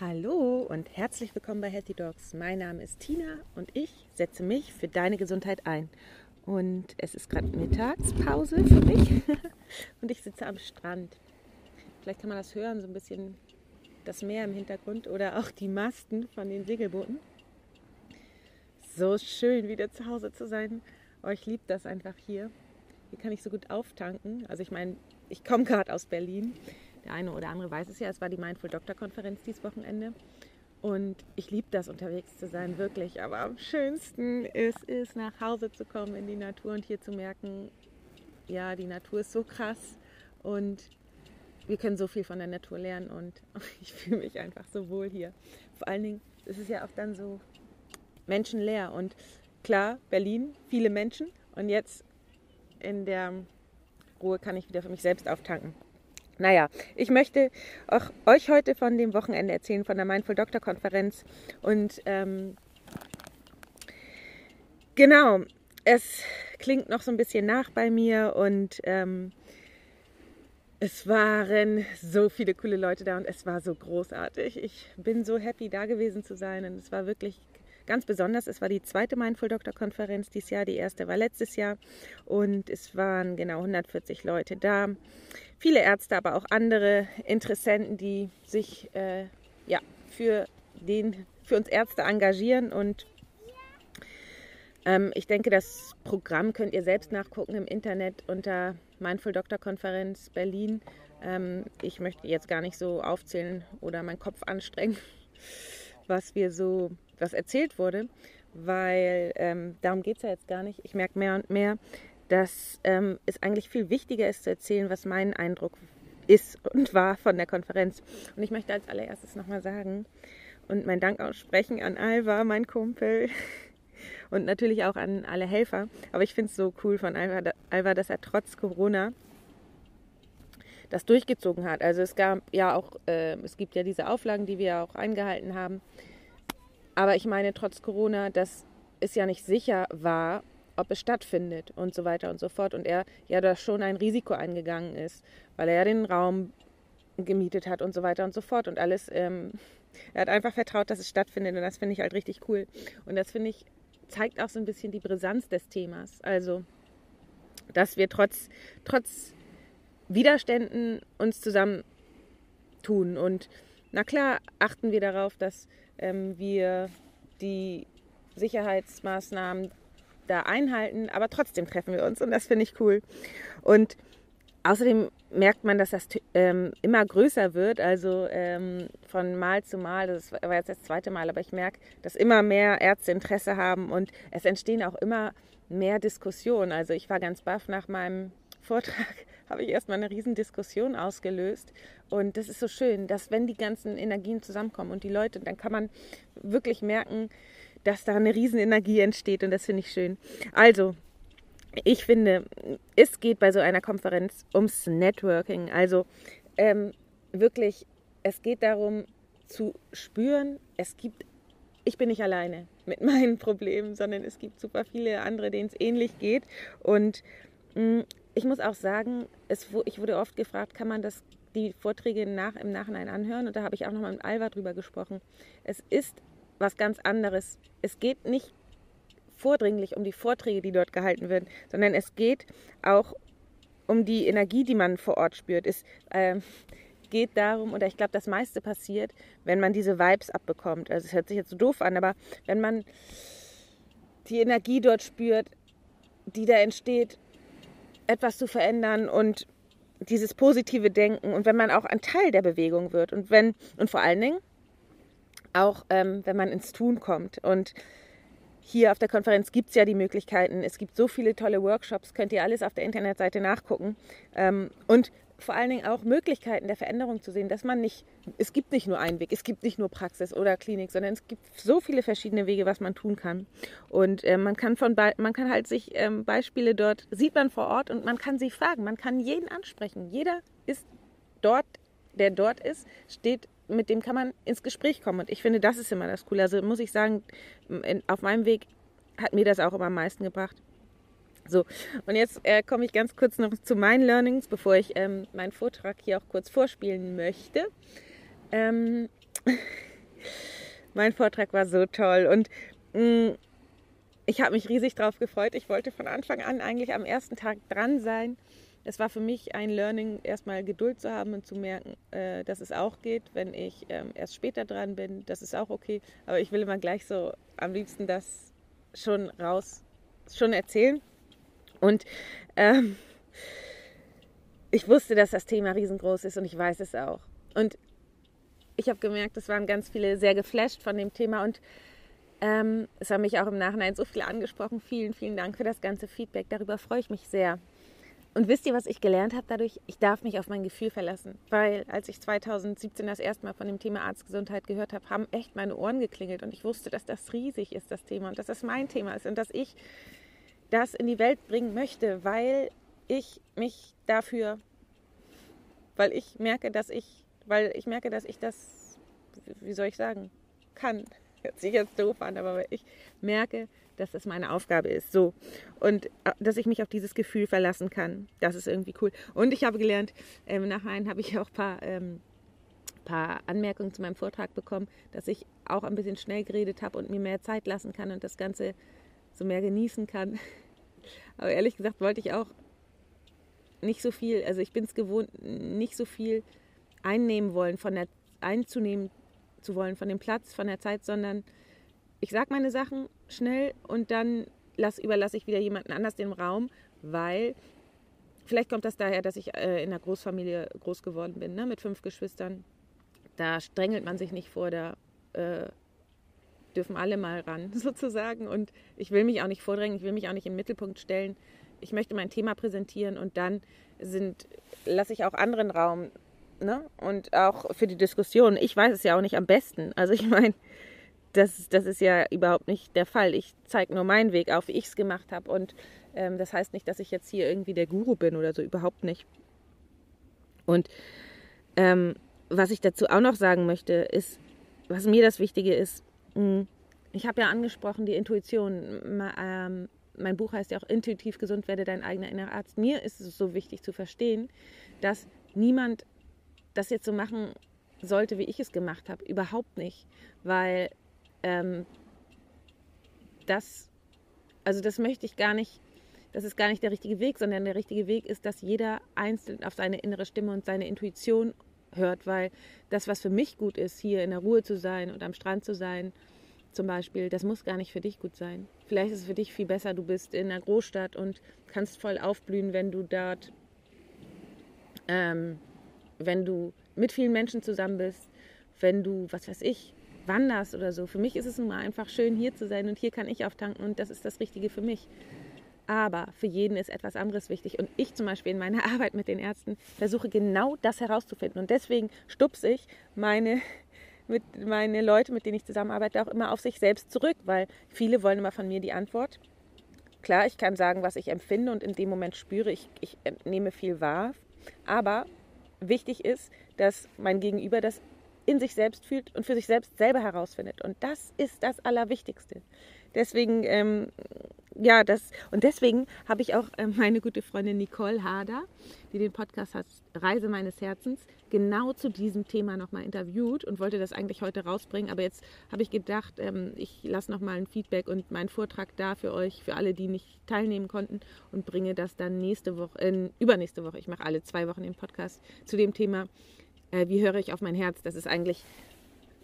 Hallo und herzlich willkommen bei Healthy Dogs. Mein Name ist Tina und ich setze mich für deine Gesundheit ein. Und es ist gerade Mittagspause für mich und ich sitze am Strand. Vielleicht kann man das hören, so ein bisschen das Meer im Hintergrund oder auch die Masten von den Segelbooten. So schön wieder zu Hause zu sein. Oh, ich liebe das einfach hier. Hier kann ich so gut auftanken. Also ich meine, ich komme gerade aus Berlin der eine oder andere weiß es ja, es war die Mindful Doctor Konferenz dieses Wochenende. Und ich liebe das, unterwegs zu sein, wirklich. Aber am schönsten ist es, nach Hause zu kommen in die Natur und hier zu merken, ja, die Natur ist so krass und wir können so viel von der Natur lernen und ich fühle mich einfach so wohl hier. Vor allen Dingen ist es ja auch dann so menschenleer und klar, Berlin, viele Menschen und jetzt in der Ruhe kann ich wieder für mich selbst auftanken. Naja, ich möchte auch euch heute von dem Wochenende erzählen, von der Mindful Doctor Konferenz. Und ähm, genau, es klingt noch so ein bisschen nach bei mir und ähm, es waren so viele coole Leute da und es war so großartig. Ich bin so happy, da gewesen zu sein und es war wirklich ganz besonders. Es war die zweite Mindful Doctor Konferenz dieses Jahr, die erste war letztes Jahr und es waren genau 140 Leute da. Viele Ärzte, aber auch andere Interessenten, die sich äh, ja, für, den, für uns Ärzte engagieren und ähm, ich denke, das Programm könnt ihr selbst nachgucken im Internet unter Mindful Doctor Konferenz Berlin. Ähm, ich möchte jetzt gar nicht so aufzählen oder meinen Kopf anstrengen, was wir so was erzählt wurde, weil ähm, darum geht es ja jetzt gar nicht. Ich merke mehr und mehr, dass ähm, es eigentlich viel wichtiger ist zu erzählen, was mein Eindruck ist und war von der Konferenz. Und ich möchte als allererstes nochmal sagen und meinen Dank aussprechen an Alva, mein Kumpel, und natürlich auch an alle Helfer. Aber ich finde es so cool von Alva, Alva, dass er trotz Corona das durchgezogen hat. Also es gab ja auch, äh, es gibt ja diese Auflagen, die wir auch eingehalten haben. Aber ich meine, trotz Corona, dass es ja nicht sicher war, ob es stattfindet und so weiter und so fort. Und er ja da schon ein Risiko eingegangen ist, weil er ja den Raum gemietet hat und so weiter und so fort und alles. Ähm, er hat einfach vertraut, dass es stattfindet und das finde ich halt richtig cool. Und das finde ich, zeigt auch so ein bisschen die Brisanz des Themas. Also, dass wir trotz, trotz Widerständen uns zusammentun. Und na klar achten wir darauf, dass ähm, wir die Sicherheitsmaßnahmen da einhalten, aber trotzdem treffen wir uns und das finde ich cool. Und außerdem merkt man, dass das ähm, immer größer wird, also ähm, von Mal zu Mal, das war jetzt das zweite Mal, aber ich merke, dass immer mehr Ärzte Interesse haben und es entstehen auch immer mehr Diskussionen. Also ich war ganz baff nach meinem Vortrag, habe ich erstmal eine riesen Diskussion ausgelöst. Und das ist so schön, dass wenn die ganzen Energien zusammenkommen und die Leute, dann kann man wirklich merken, dass da eine riesen Energie entsteht und das finde ich schön. Also, ich finde, es geht bei so einer Konferenz ums Networking. Also ähm, wirklich, es geht darum zu spüren, es gibt, ich bin nicht alleine mit meinen Problemen, sondern es gibt super viele andere, denen es ähnlich geht. Und mh, mm, ich muss auch sagen, es, ich wurde oft gefragt, kann man das, die Vorträge nach, im Nachhinein anhören? Und da habe ich auch nochmal mit Alva drüber gesprochen. Es ist was ganz anderes. Es geht nicht vordringlich um die Vorträge, die dort gehalten werden, sondern es geht auch um die Energie, die man vor Ort spürt. Es äh, geht darum, oder ich glaube, das meiste passiert, wenn man diese Vibes abbekommt. Also es hört sich jetzt so doof an, aber wenn man die Energie dort spürt, die da entsteht, etwas zu verändern und dieses positive Denken und wenn man auch ein Teil der Bewegung wird und wenn und vor allen Dingen auch ähm, wenn man ins Tun kommt und hier auf der Konferenz gibt es ja die Möglichkeiten. Es gibt so viele tolle Workshops, könnt ihr alles auf der Internetseite nachgucken. Ähm, und vor allen Dingen auch Möglichkeiten der Veränderung zu sehen, dass man nicht, es gibt nicht nur einen Weg, es gibt nicht nur Praxis oder Klinik, sondern es gibt so viele verschiedene Wege, was man tun kann. Und äh, man kann von man kann halt sich ähm, Beispiele dort, sieht man vor Ort und man kann sie fragen, man kann jeden ansprechen. Jeder ist dort, der dort ist, steht mit dem kann man ins Gespräch kommen. Und ich finde, das ist immer das Coole. Also muss ich sagen, auf meinem Weg hat mir das auch immer am meisten gebracht. So, und jetzt äh, komme ich ganz kurz noch zu meinen Learnings, bevor ich ähm, meinen Vortrag hier auch kurz vorspielen möchte. Ähm, mein Vortrag war so toll und mh, mm, ich habe mich riesig drauf gefreut. Ich wollte von Anfang an eigentlich am ersten Tag dran sein. Es war für mich ein Learning, erstmal Geduld zu haben und zu merken, äh, dass es auch geht, wenn ich ähm, erst später dran bin. Das ist auch okay. Aber ich will immer gleich so am liebsten das schon raus, schon erzählen. Und ähm, ich wusste, dass das Thema riesengroß ist und ich weiß es auch. Und ich habe gemerkt, es waren ganz viele sehr geflasht von dem Thema und ähm, es haben mich auch im Nachhinein so viel angesprochen. Vielen, vielen Dank für das ganze Feedback. Darüber freue ich mich sehr. Und wisst ihr, was ich gelernt habe dadurch? Ich darf mich auf mein Gefühl verlassen. Weil als ich 2017 das erste Mal von dem Thema Arztgesundheit gehört habe, haben echt meine Ohren geklingelt und ich wusste, dass das riesig ist, das Thema, und dass das mein Thema ist und dass ich das in die Welt bringen möchte, weil ich mich dafür, weil ich merke, dass ich, weil ich merke, dass ich das, wie soll ich sagen, kann. Hört sich jetzt doof an, aber ich merke, dass das meine Aufgabe ist. So. Und äh, dass ich mich auf dieses Gefühl verlassen kann. Das ist irgendwie cool. Und ich habe gelernt, ähm, nachher habe ich auch ein paar, ähm, paar Anmerkungen zu meinem Vortrag bekommen, dass ich auch ein bisschen schnell geredet habe und mir mehr Zeit lassen kann und das Ganze so mehr genießen kann. Aber ehrlich gesagt wollte ich auch nicht so viel, also ich bin es gewohnt, nicht so viel einnehmen wollen, von der, einzunehmen zu wollen von dem Platz, von der Zeit, sondern ich sage meine Sachen schnell und dann lass, überlasse ich wieder jemanden anders den Raum, weil vielleicht kommt das daher, dass ich äh, in einer Großfamilie groß geworden bin, ne, mit fünf Geschwistern. Da strängelt man sich nicht vor, da äh, dürfen alle mal ran, sozusagen. Und ich will mich auch nicht vordrängen, ich will mich auch nicht im Mittelpunkt stellen. Ich möchte mein Thema präsentieren und dann sind, lasse ich auch anderen Raum. Ne? Und auch für die Diskussion. Ich weiß es ja auch nicht am besten. Also ich meine, das, das ist ja überhaupt nicht der Fall. Ich zeige nur meinen Weg auf, wie ich es gemacht habe. Und ähm, das heißt nicht, dass ich jetzt hier irgendwie der Guru bin oder so, überhaupt nicht. Und ähm, was ich dazu auch noch sagen möchte, ist, was mir das Wichtige ist, ich habe ja angesprochen, die Intuition. Ähm, mein Buch heißt ja auch Intuitiv gesund werde dein eigener innerer Arzt. Mir ist es so wichtig zu verstehen, dass niemand das jetzt so machen sollte, wie ich es gemacht habe. Überhaupt nicht. Weil ähm, das, also das möchte ich gar nicht, das ist gar nicht der richtige Weg, sondern der richtige Weg ist, dass jeder einzeln auf seine innere Stimme und seine Intuition hört, weil das, was für mich gut ist, hier in der Ruhe zu sein und am Strand zu sein, zum Beispiel, das muss gar nicht für dich gut sein. Vielleicht ist es für dich viel besser, du bist in einer Großstadt und kannst voll aufblühen, wenn du dort, ähm, wenn du mit vielen Menschen zusammen bist, wenn du, was weiß ich, wanderst oder so. Für mich ist es nun mal einfach schön, hier zu sein und hier kann ich auftanken und das ist das Richtige für mich. Aber für jeden ist etwas anderes wichtig. Und ich zum Beispiel in meiner Arbeit mit den Ärzten versuche genau das herauszufinden. Und deswegen stupse ich meine, mit, meine Leute, mit denen ich zusammenarbeite, auch immer auf sich selbst zurück, weil viele wollen immer von mir die Antwort. Klar, ich kann sagen, was ich empfinde und in dem Moment spüre, ich, ich nehme viel wahr. Aber wichtig ist, dass mein Gegenüber das in sich selbst fühlt und für sich selbst selber herausfindet. Und das ist das Allerwichtigste. Deswegen, ähm, ja, das, und deswegen habe ich auch äh, meine gute Freundin Nicole Hader, die den Podcast hat, Reise meines Herzens, genau zu diesem Thema nochmal interviewt und wollte das eigentlich heute rausbringen. Aber jetzt habe ich gedacht, ähm, ich lasse nochmal ein Feedback und meinen Vortrag da für euch, für alle, die nicht teilnehmen konnten und bringe das dann nächste Woche, äh, übernächste Woche, ich mache alle zwei Wochen den Podcast zu dem Thema äh, wie höre ich auf mein Herz? Das ist eigentlich,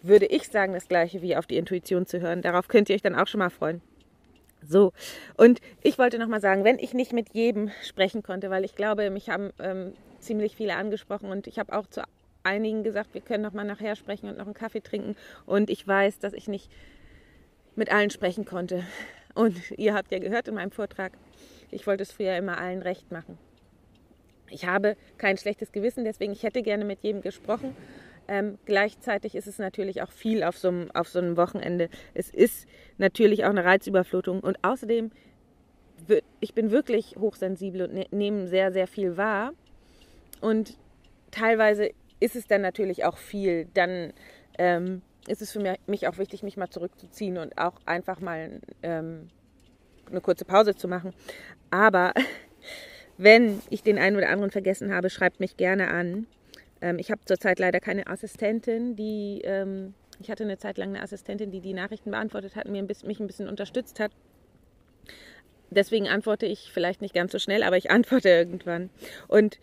würde ich sagen, das gleiche wie auf die Intuition zu hören. Darauf könnt ihr euch dann auch schon mal freuen. So, und ich wollte nochmal sagen, wenn ich nicht mit jedem sprechen konnte, weil ich glaube, mich haben ähm, ziemlich viele angesprochen und ich habe auch zu einigen gesagt, wir können noch mal nachher sprechen und noch einen Kaffee trinken. Und ich weiß, dass ich nicht mit allen sprechen konnte. Und ihr habt ja gehört in meinem Vortrag, ich wollte es früher immer allen recht machen. Ich habe kein schlechtes Gewissen, deswegen ich hätte gerne mit jedem gesprochen. Ähm, gleichzeitig ist es natürlich auch viel auf so, einem, auf so einem Wochenende. Es ist natürlich auch eine Reizüberflutung und außerdem, ich bin wirklich hochsensibel und ne, nehme sehr, sehr viel wahr. Und teilweise ist es dann natürlich auch viel. Dann ähm, ist es für mich auch wichtig, mich mal zurückzuziehen und auch einfach mal ähm, eine kurze Pause zu machen. Aber wenn ich den einen oder anderen vergessen habe, schreibt mich gerne an. Ähm, ich habe zurzeit leider keine Assistentin, die ähm, Ich hatte eine Zeit lang eine Assistentin, die die Nachrichten beantwortet hat, mir ein bisschen, mich ein bisschen unterstützt hat. Deswegen antworte ich vielleicht nicht ganz so schnell, aber ich antworte irgendwann. Und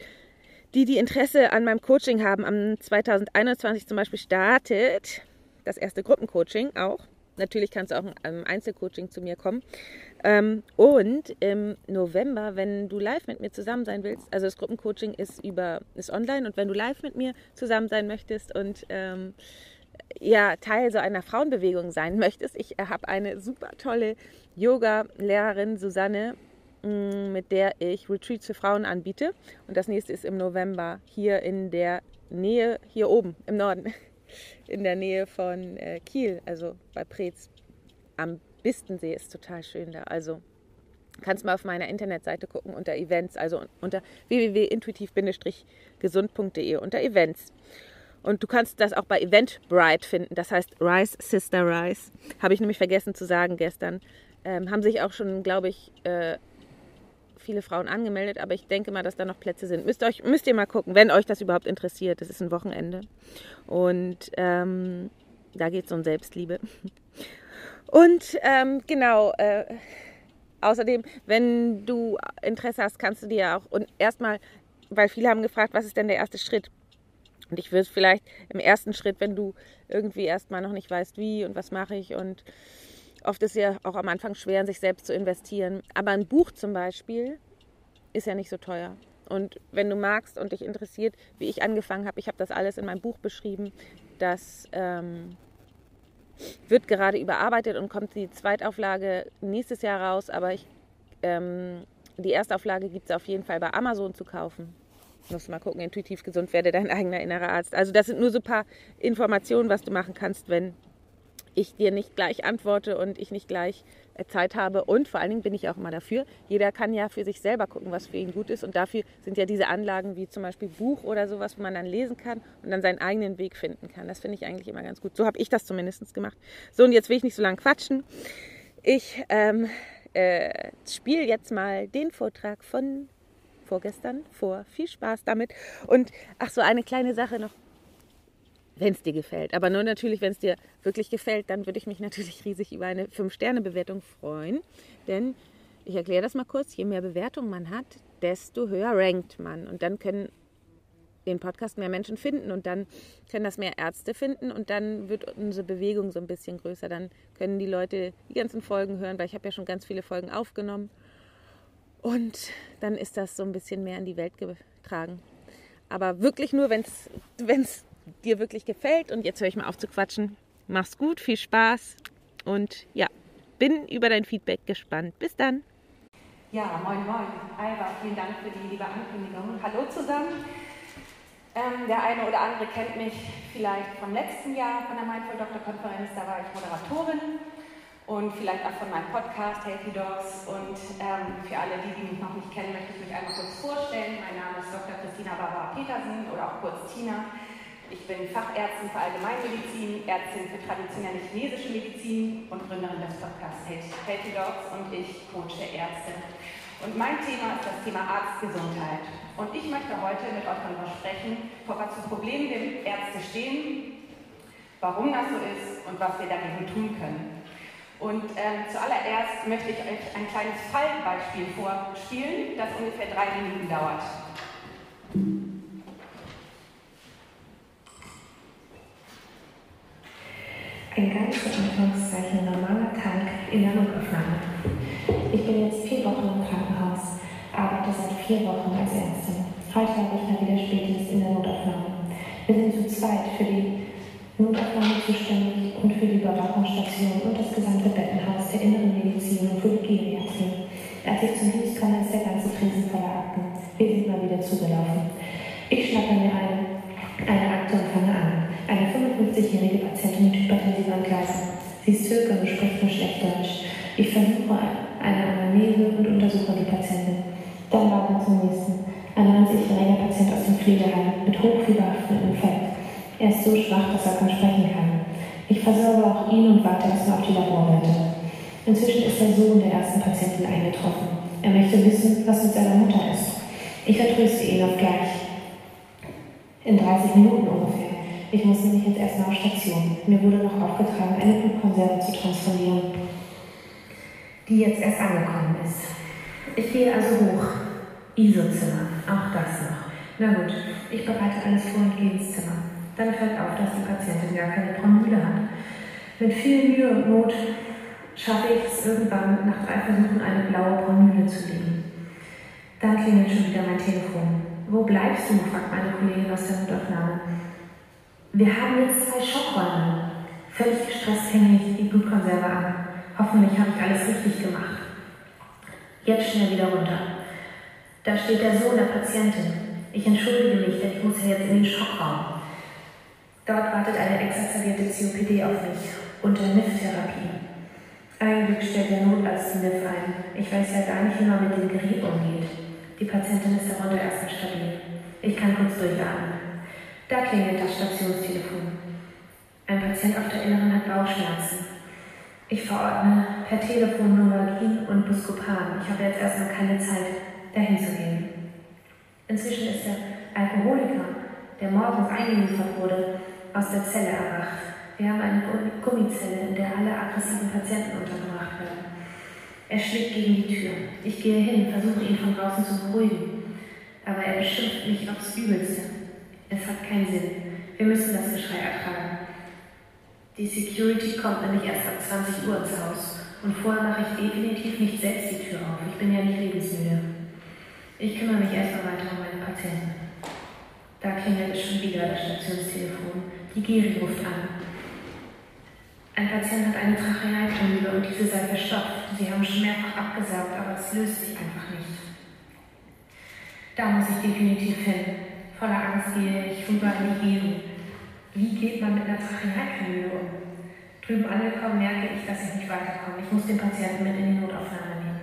die, die Interesse an meinem Coaching haben, am 2021 zum Beispiel startet das erste Gruppencoaching auch. Natürlich kannst du auch im Einzelcoaching zu mir kommen. Ähm, und im November, wenn du live mit mir zusammen sein willst, also das Gruppencoaching ist über ist online und wenn du live mit mir zusammen sein möchtest und ähm, ja Teil so einer Frauenbewegung sein möchtest, ich habe eine super tolle Yoga-Lehrerin Susanne, mm, mit der ich Retreats für Frauen anbiete. Und das nächste ist im November hier in der Nähe, hier oben im Norden, in der Nähe von äh, Kiel, also bei Preetz am Bistensee ist total schön da. Also kannst mal auf meiner Internetseite gucken unter Events, also unter www.intuitiv-gesund.de unter Events. Und du kannst das auch bei Eventbrite finden, das heißt Rise Sister Rise. Habe ich nämlich vergessen zu sagen gestern. Ähm, haben sich auch schon, glaube ich, äh, viele Frauen angemeldet, aber ich denke mal, dass da noch Plätze sind. Müsst, euch, müsst ihr mal gucken, wenn euch das überhaupt interessiert. Das ist ein Wochenende. Und ähm, da geht es um Selbstliebe. Und ähm, genau, äh, außerdem, wenn du Interesse hast, kannst du dir auch und erstmal, weil viele haben gefragt, was ist denn der erste Schritt? Und ich würde vielleicht im ersten Schritt, wenn du irgendwie erstmal noch nicht weißt, wie und was mache ich und oft ist ja auch am Anfang schwer, in sich selbst zu investieren. Aber ein Buch zum Beispiel ist ja nicht so teuer. Und wenn du magst und dich interessiert, wie ich angefangen habe, ich habe das alles in meinem Buch beschrieben, das ähm, wird gerade überarbeitet und kommt die Zweitauflage nächstes Jahr raus, aber ich, ähm, die Erstauflage gibt es auf jeden Fall bei Amazon zu kaufen. Musst mal gucken, intuitiv gesund werde dein eigener innerer Arzt. Also das sind nur so ein paar Informationen, was du machen kannst, wenn ich dir nicht gleich antworte und ich nicht gleich äh, Zeit habe. Und vor allen Dingen bin ich auch immer dafür. Jeder kann ja für sich selber gucken, was für ihn gut ist. Und dafür sind ja diese Anlagen wie zum Beispiel Buch oder sowas, wo man dann lesen kann und dann seinen eigenen Weg finden kann. Das finde ich eigentlich immer ganz gut. So habe ich das zumindest gemacht. So, und jetzt will ich nicht so lange quatschen. Ich ähm, äh, spiele jetzt mal den Vortrag von vorgestern vor. Viel Spaß damit. Und ach so, eine kleine Sache noch wenn es dir gefällt. Aber nur natürlich, wenn es dir wirklich gefällt, dann würde ich mich natürlich riesig über eine 5-Sterne-Bewertung freuen. Denn ich erkläre das mal kurz, je mehr Bewertung man hat, desto höher rankt man. Und dann können den Podcast mehr Menschen finden und dann können das mehr Ärzte finden und dann wird unsere Bewegung so ein bisschen größer. Dann können die Leute die ganzen Folgen hören, weil ich habe ja schon ganz viele Folgen aufgenommen. Und dann ist das so ein bisschen mehr in die Welt getragen. Aber wirklich nur, wenn es dir wirklich gefällt. Und jetzt höre ich mal auf zu quatschen. Mach's gut, viel Spaß und ja, bin über dein Feedback gespannt. Bis dann. Ja, moin, moin. Alba, vielen Dank für die liebe Ankündigung. Hallo zusammen. Ähm, der eine oder andere kennt mich vielleicht vom letzten Jahr von der Mindful Doctor Konferenz. Da war ich Moderatorin und vielleicht auch von meinem Podcast Healthy Dogs. Und ähm, für alle, die, die mich noch nicht kennen, möchte ich mich einmal kurz vorstellen. Mein Name ist Dr. Christina Barbara Petersen oder auch kurz Tina. Ich bin Fachärztin für Allgemeinmedizin, Ärztin für traditionelle chinesische Medizin und Gründerin des Podcasts Healthy Dogs und ich coache Ärzte. Und mein Thema ist das Thema Arztgesundheit. Und ich möchte heute mit euch darüber sprechen, vor was für Problemen wir Ärzte stehen, warum das so ist und was wir dagegen tun können. Und ähm, zuallererst möchte ich euch ein kleines Fallbeispiel vorspielen, das ungefähr drei Minuten dauert. Ein ganz in Anführungszeichen normaler Tag in der Notaufnahme. Ich bin jetzt vier Wochen im Krankenhaus, arbeite seit vier Wochen als Ärztin. Heute habe ich mal wieder Spätdienst in der Notaufnahme. Wir sind zu zweit für die Notaufnahme zuständig er kaum sprechen kann. Ich versorge auch ihn und warte erstmal auf die Laborwerte. Inzwischen ist der Sohn der ersten Patientin eingetroffen. Er möchte wissen, was mit seiner Mutter ist. Ich vertröste ihn auf gleich. In 30 Minuten ungefähr. Ich muss nämlich jetzt erstmal auf Station. Mir wurde noch aufgetragen, eine Blutkonserve zu transformieren, die jetzt erst angekommen ist. Ich gehe also hoch. ISO-Zimmer, auch das noch. Na gut, ich bereite alles vor und gehe ins Zimmer. Dann fällt auf, dass die Patientin gar keine Promille hat. Mit viel Mühe und Not schaffe ich es irgendwann, nach drei Versuchen eine blaue Promille zu legen. Dann klingelt schon wieder mein Telefon. Wo bleibst du? fragt meine Kollegin aus der Notaufnahme. Wir haben jetzt zwei Schockräume. Völlig gestresst hänge ich die Blutkonserve an. Hoffentlich habe ich alles richtig gemacht. Jetzt schnell wieder runter. Da steht der Sohn der Patientin. Ich entschuldige mich, denn ich muss ja jetzt in den Schockraum. Dort wartet eine exazzerierte COPD auf mich unter NIF-Therapie. Ein Glück stellt der Notarzt die NIF ein. Ich weiß ja gar nicht, wie man mit dem Gerät umgeht. Die Patientin ist darunter erstmal stabil. Ich kann kurz durchatmen. Da klingelt das Stationstelefon. Ein Patient auf der Inneren hat Bauchschmerzen. Ich verordne per Telefon Novalgin und Buscopan. Ich habe jetzt erstmal keine Zeit, dahin zu gehen. Inzwischen ist der Alkoholiker, der morgens eingeliefert wurde, aus der Zelle erwacht. Wir haben eine Gummizelle, in der alle aggressiven Patienten untergebracht werden. Er schlägt gegen die Tür. Ich gehe hin, versuche ihn von draußen zu beruhigen. Aber er beschimpft mich aufs Übelste. Es hat keinen Sinn. Wir müssen das Geschrei ertragen. Die Security kommt nämlich erst ab 20 Uhr ins Haus. Und vorher mache ich definitiv nicht selbst die Tür auf. Ich bin ja nicht lebensmüde. Ich kümmere mich erstmal weiter um meine Patienten. Da klingelt es schon wieder das Stationstelefon. Die Geri ruft an. Ein Patient hat eine Trachealkanüle und diese sei verstopft. Sie haben schon mehrfach abgesagt, aber es löst sich einfach nicht. Da muss ich definitiv hin. Voller Angst gehe ich rüber in die Geri. Wie geht man mit einer Trachealkanüle um? Drüben angekommen merke ich, dass ich nicht weiterkomme. Ich muss den Patienten mit in die Notaufnahme nehmen.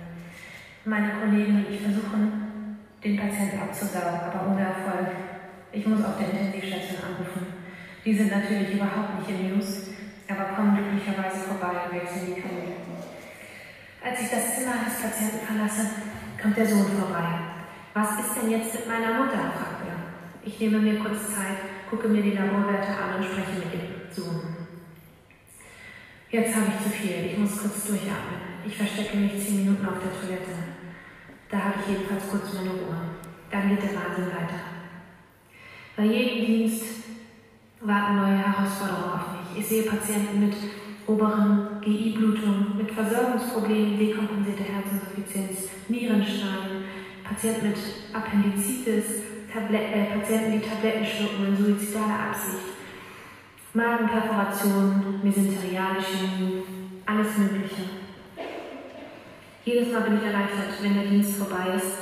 Meine Kollegen und ich versuchen, den Patienten abzusaugen, aber ohne Erfolg. Ich muss auf der Intensivstation anrufen. Die sind natürlich überhaupt nicht in News, aber kommen glücklicherweise vorbei und wechseln die Kanäle. Als ich das Zimmer des Patienten verlasse, kommt der Sohn vorbei. Was ist denn jetzt mit meiner Mutter? fragt er. Ich nehme mir kurz Zeit, gucke mir die Laborwerte an und spreche mit dem Sohn. Jetzt habe ich zu viel. Ich muss kurz durchatmen. Ich verstecke mich zehn Minuten auf der Toilette. Da habe ich jedenfalls kurz meine Ruhe. Dann geht der Wahnsinn weiter. Bei jedem Dienst warten neue Herausforderungen auf mich. Ich sehe Patienten mit oberen GI-Blutung, mit Versorgungsproblemen, dekompensierte Herzinsuffizienz, Nierenstein, Patienten mit Appendizitis, Tablet äh, Patienten, die Tabletten schlucken in suizidaler Absicht, Magenperforation, mesenteriale Chemie, alles Mögliche. Jedes Mal bin ich erleichtert, wenn der Dienst vorbei ist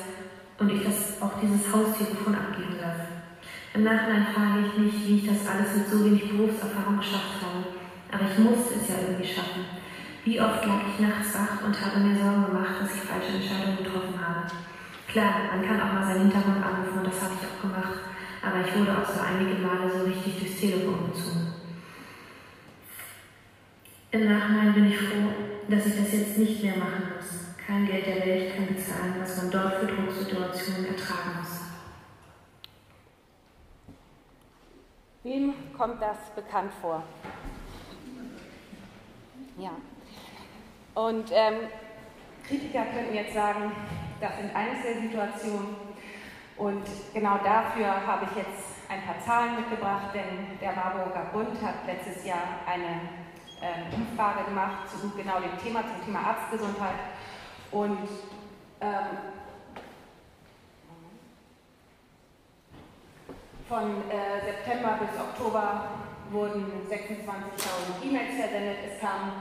und ich das, auch dieses Haustelefon abgeben darf. Im Nachhinein frage ich mich, wie ich das alles mit so wenig Berufserfahrung geschafft habe. Aber ich musste es ja irgendwie schaffen. Wie oft lag ich nachts wach und habe mir Sorgen gemacht, dass ich falsche Entscheidungen getroffen habe. Klar, man kann auch mal seinen Hintergrund anrufen und das habe ich auch gemacht. Aber ich wurde auch so einige Male so richtig durchs Telefon gezogen. Im Nachhinein bin ich froh, dass ich das jetzt nicht mehr machen muss. Kein Geld der Welt kann bezahlen, was man dort für Drucksituationen ertragen muss. Wem kommt das bekannt vor? Ja. Und ähm, Kritiker könnten jetzt sagen, das sind eines der Situationen. Und genau dafür habe ich jetzt ein paar Zahlen mitgebracht, denn der Marburger Bund hat letztes Jahr eine ähm, Umfrage gemacht zu genau dem Thema, zum Thema Arztgesundheit. Und ähm, Von äh, September bis Oktober wurden 26.000 E-Mails versendet. Es kamen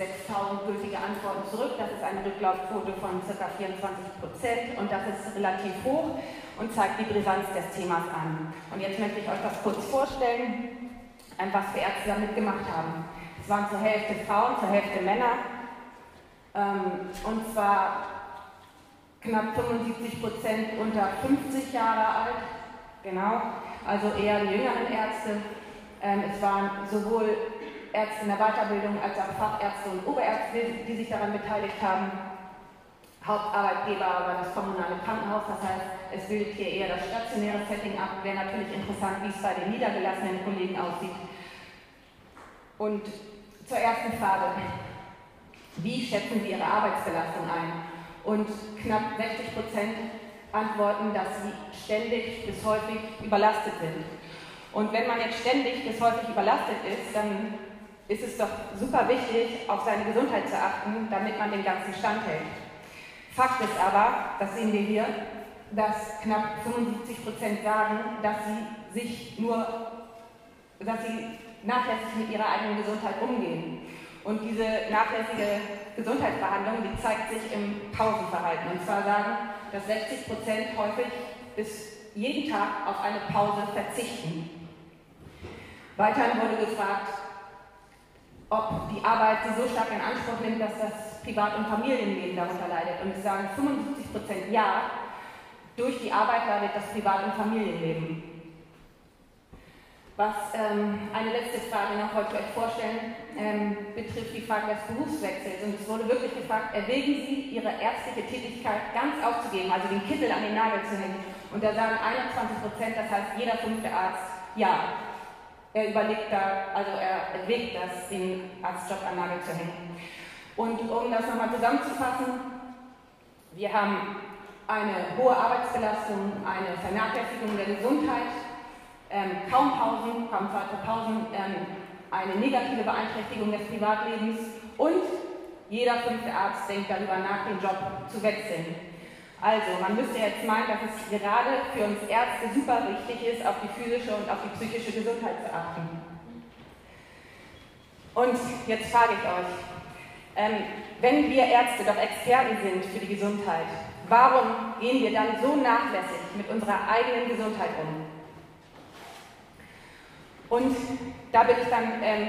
6.000 gültige Antworten zurück. Das ist eine Rücklaufquote von ca. 24 Prozent und das ist relativ hoch und zeigt die Brisanz des Themas an. Und jetzt möchte ich euch das kurz vorstellen, was für Ärzte da mitgemacht haben. Es waren zur Hälfte Frauen, zur Hälfte Männer. Ähm, und zwar knapp 75 Prozent unter 50 Jahre alt. Genau also eher die jüngeren Ärzte. Ähm, es waren sowohl Ärzte in der Weiterbildung als auch Fachärzte und Oberärzte, die sich daran beteiligt haben. Hauptarbeitgeber war das kommunale Krankenhaus, das heißt, es bildet hier eher das stationäre Setting ab. Wäre natürlich interessant, wie es bei den niedergelassenen Kollegen aussieht. Und zur ersten Frage. Wie schätzen Sie Ihre Arbeitsbelastung ein? Und knapp 60 Prozent antworten, dass sie ständig bis häufig überlastet sind. Und wenn man jetzt ständig bis häufig überlastet ist, dann ist es doch super wichtig, auf seine Gesundheit zu achten, damit man den ganzen Stand hält. Fakt ist aber, das sehen wir hier, dass knapp 75 Prozent sagen, dass sie sich nur, dass sie nachlässig mit ihrer eigenen Gesundheit umgehen. Und diese nachlässige Gesundheitsbehandlung, die zeigt sich im Pausenverhalten. Und zwar sagen, dass 60 Prozent häufig bis jeden Tag auf eine Pause verzichten. Weiterhin wurde gefragt, ob die Arbeit sie so stark in Anspruch nimmt, dass das Privat- und Familienleben darunter leidet. Und es sagen 75 Prozent ja, durch die Arbeit leidet das Privat- und Familienleben. Was ähm, eine letzte Frage noch heute euch vorstellen, ähm, betrifft die Frage des Berufswechsels. Und es wurde wirklich gefragt, erwägen Sie, Ihre ärztliche Tätigkeit ganz aufzugeben, also den Kittel an den Nagel zu hängen. Und da sagen 21 Prozent, das heißt jeder fünfte Arzt, ja. Er überlegt da, also er erwägt das, den Arztjob an Nagel zu hängen. Und um das nochmal zusammenzufassen, wir haben eine hohe Arbeitsbelastung, eine Vernachlässigung der Gesundheit, ähm, kaum Pausen, kaum Pausen, ähm, eine negative Beeinträchtigung des Privatlebens und jeder fünfte Arzt denkt darüber nach, den Job zu wechseln. Also, man müsste jetzt meinen, dass es gerade für uns Ärzte super wichtig ist, auf die physische und auf die psychische Gesundheit zu achten. Und jetzt frage ich euch, ähm, wenn wir Ärzte doch Experten sind für die Gesundheit, warum gehen wir dann so nachlässig mit unserer eigenen Gesundheit um? Und da bin ich dann ähm,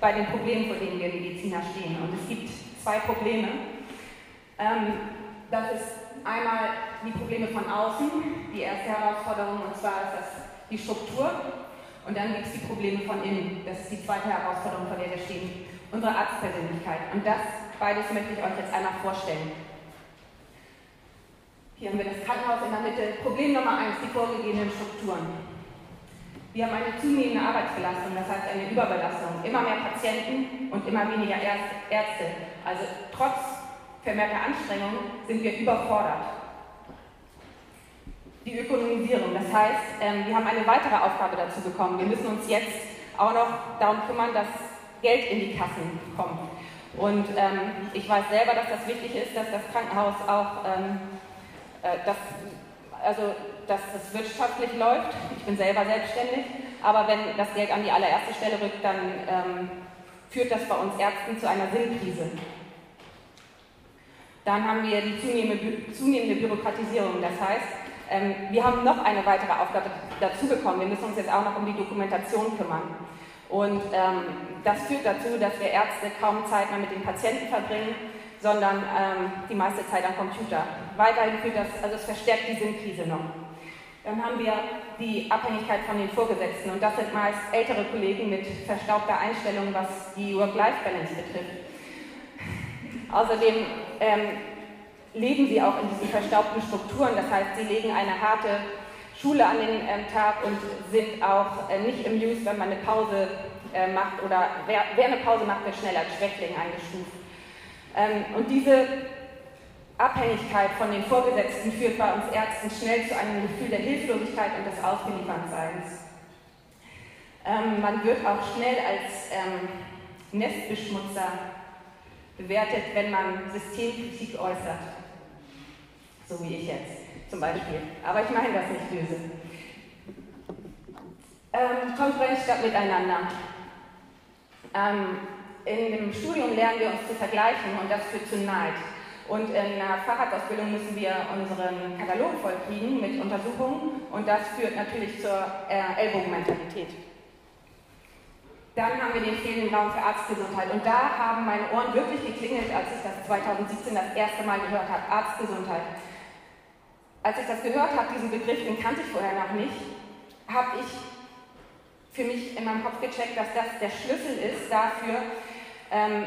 bei den Problemen, vor denen wir Mediziner stehen. Und es gibt zwei Probleme. Ähm, das ist einmal die Probleme von außen, die erste Herausforderung, und zwar ist das die Struktur. Und dann gibt es die Probleme von innen. Das ist die zweite Herausforderung, vor der wir stehen unsere Arztpersönlichkeit. Und das beides möchte ich euch jetzt einmal vorstellen. Hier haben wir das Krankenhaus in der Mitte. Problem Nummer eins, die vorgegebenen Strukturen. Wir haben eine zunehmende Arbeitsbelastung, das heißt eine Überbelastung. Immer mehr Patienten und immer weniger Ärzte. Also trotz vermehrter Anstrengungen sind wir überfordert. Die Ökonomisierung, das heißt, ähm, wir haben eine weitere Aufgabe dazu bekommen. Wir müssen uns jetzt auch noch darum kümmern, dass Geld in die Kassen kommt. Und ähm, ich weiß selber, dass das wichtig ist, dass das Krankenhaus auch, ähm, äh, dass, also, dass das wirtschaftlich läuft. Ich bin selber selbstständig, aber wenn das Geld an die allererste Stelle rückt, dann ähm, führt das bei uns Ärzten zu einer Sinnkrise. Dann haben wir die zunehmende, Bürokratisierung. Das heißt, ähm, wir haben noch eine weitere Aufgabe dazu bekommen. Wir müssen uns jetzt auch noch um die Dokumentation kümmern. Und ähm, das führt dazu, dass wir Ärzte kaum Zeit mehr mit den Patienten verbringen, sondern ähm, die meiste Zeit am Computer. Weiterhin führt das, also es verstärkt die Sinnkrise noch. Dann haben wir die Abhängigkeit von den Vorgesetzten und das sind meist ältere Kollegen mit verstaubter Einstellung, was die Work-Life-Balance betrifft. Außerdem ähm, leben sie auch in diesen verstaubten Strukturen, das heißt, sie legen eine harte Schule an den ähm, Tag und sind auch äh, nicht amused, wenn man eine Pause äh, macht oder wer, wer, eine Pause macht, wird schnell als Schwächling eingestuft. Ähm, und diese Abhängigkeit von den Vorgesetzten führt bei uns Ärzten schnell zu einem Gefühl der Hilflosigkeit und des Ausgeliefertseins. Ähm, man wird auch schnell als ähm, Nestbeschmutzer bewertet, wenn man Systemkritik äußert, so wie ich jetzt zum Beispiel. Aber ich meine das nicht böse. Ähm, Konkurrenz statt Miteinander. Ähm, in dem Studium lernen wir uns zu vergleichen und das führt zu Neid. Und in einer Fahrradausbildung müssen wir unseren Katalog vollkriegen mit Untersuchungen und das führt natürlich zur äh, Ellbogenmentalität. Dann haben wir den fehlenden Raum für Arztgesundheit und da haben meine Ohren wirklich geklingelt, als ich das 2017 das erste Mal gehört habe, Arztgesundheit als ich das gehört habe, diesen Begriff, den kannte ich vorher noch nicht, habe ich für mich in meinem Kopf gecheckt, dass das der Schlüssel ist dafür, ähm,